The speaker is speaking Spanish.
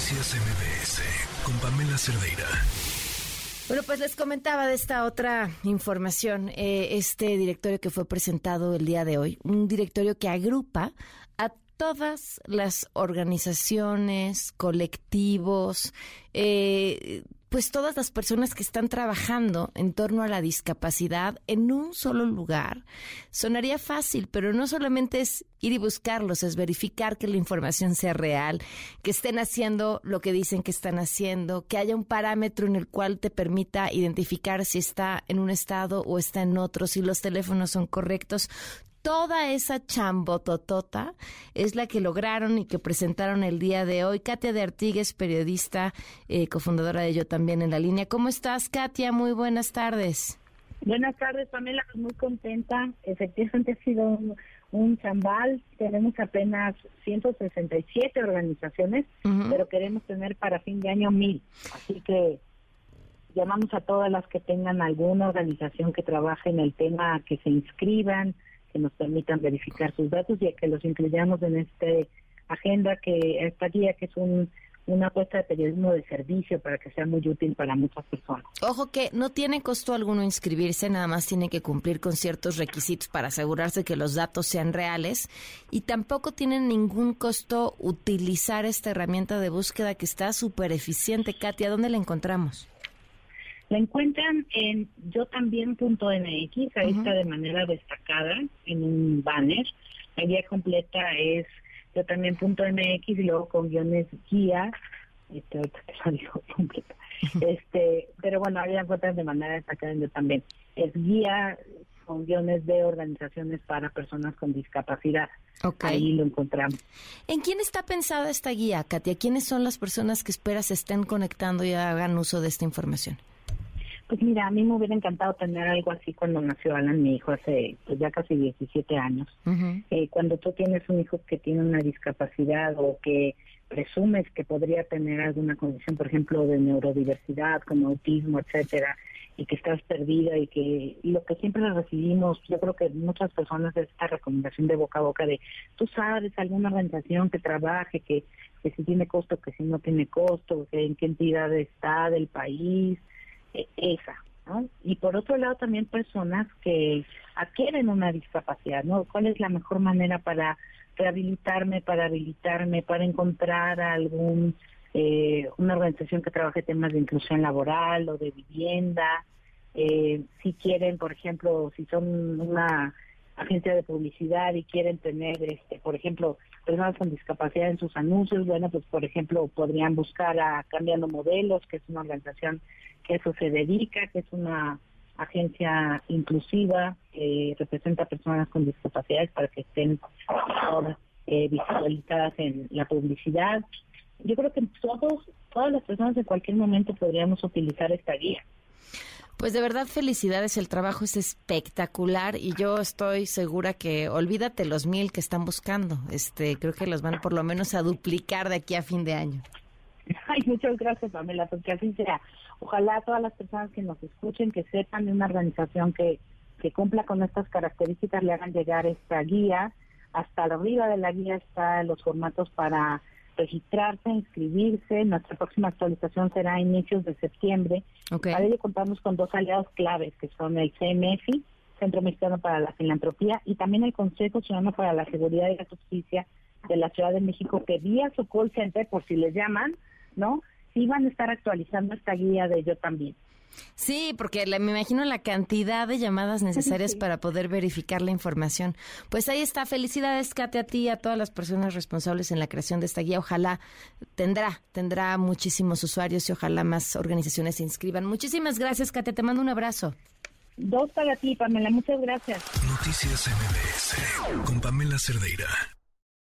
Noticias MBS con Pamela Cerdeira. Bueno, pues les comentaba de esta otra información, eh, este directorio que fue presentado el día de hoy, un directorio que agrupa a todas las organizaciones, colectivos, eh, pues todas las personas que están trabajando en torno a la discapacidad en un solo lugar. Sonaría fácil, pero no solamente es ir y buscarlos, es verificar que la información sea real, que estén haciendo lo que dicen que están haciendo, que haya un parámetro en el cual te permita identificar si está en un estado o está en otro, si los teléfonos son correctos toda esa chambototota es la que lograron y que presentaron el día de hoy. Katia de Artigues, periodista, eh, cofundadora de Yo también en la línea. ¿Cómo estás, Katia? Muy buenas tardes. Buenas tardes, Pamela. Muy contenta. Efectivamente ha sido un, chambal. Tenemos apenas 167 organizaciones, pero queremos tener para fin de año mil. Así que llamamos a todas las que tengan alguna organización que trabaje en el tema que se inscriban, que nos permitan verificar sus datos y que los incluyamos en esta agenda, que esta guía que es un, una apuesta de periodismo de servicio para que sea muy útil para muchas personas. Ojo que no tiene costo alguno inscribirse, nada más tiene que cumplir con ciertos requisitos para asegurarse que los datos sean reales y tampoco tiene ningún costo utilizar esta herramienta de búsqueda que está súper eficiente. Katia, ¿dónde la encontramos? La encuentran en yo también.mx, ahí está de manera destacada en un banner. La guía completa es yo también.mx y luego con guiones guía. Este, completa. Este, pero bueno, ahí la encuentran de manera destacada en yo también. Es guía con guiones de organizaciones para personas con discapacidad. Ahí lo encontramos. ¿En quién está pensada esta guía, Katia? ¿Quiénes son las personas que esperas estén conectando y hagan uso de esta información? Pues mira, a mí me hubiera encantado tener algo así cuando nació Alan, mi hijo, hace pues ya casi 17 años. eh, cuando tú tienes un hijo que tiene una discapacidad o que presumes que podría tener alguna condición, por ejemplo, de neurodiversidad, como autismo, etcétera, y que estás perdida y que lo que siempre recibimos, yo creo que muchas personas es esta recomendación de boca a boca de, tú sabes, alguna organización que trabaje, que, que si tiene costo, que si no tiene costo, que en qué entidad está del país, esa. ¿no? Y por otro lado también personas que adquieren una discapacidad, ¿no? ¿Cuál es la mejor manera para rehabilitarme, para habilitarme, para encontrar algún eh, una organización que trabaje temas de inclusión laboral o de vivienda? Eh, si quieren, por ejemplo, si son una agencia de publicidad y quieren tener, este, por ejemplo, personas con discapacidad en sus anuncios, bueno, pues por ejemplo podrían buscar a Cambiando Modelos, que es una organización que eso se dedica, que es una agencia inclusiva que representa a personas con discapacidades para que estén todas eh, visualizadas en la publicidad. Yo creo que todos, todas las personas en cualquier momento podríamos utilizar esta guía. Pues de verdad felicidades, el trabajo es espectacular y yo estoy segura que olvídate los mil que están buscando, este creo que los van por lo menos a duplicar de aquí a fin de año. Ay, muchas gracias Pamela, porque así sea. Ojalá todas las personas que nos escuchen, que sepan de una organización que, que cumpla con estas características, le hagan llegar esta guía. Hasta arriba de la guía están los formatos para registrarse, inscribirse. Nuestra próxima actualización será a inicios de septiembre. Para ello contamos con dos aliados claves, que son el CMFI, Centro Mexicano para la Filantropía, y también el Consejo Ciudadano para la Seguridad y la Justicia de la Ciudad de México, que vía su call center, por si les llaman, ¿no? Sí van a estar actualizando esta guía de Yo también. Sí, porque me imagino la cantidad de llamadas necesarias para poder verificar la información. Pues ahí está. Felicidades, Kate, a ti y a todas las personas responsables en la creación de esta guía. Ojalá tendrá, tendrá muchísimos usuarios y ojalá más organizaciones se inscriban. Muchísimas gracias, Kate. Te mando un abrazo. Dos para ti, Pamela. Muchas gracias. Noticias MBS con Pamela Cerdeira.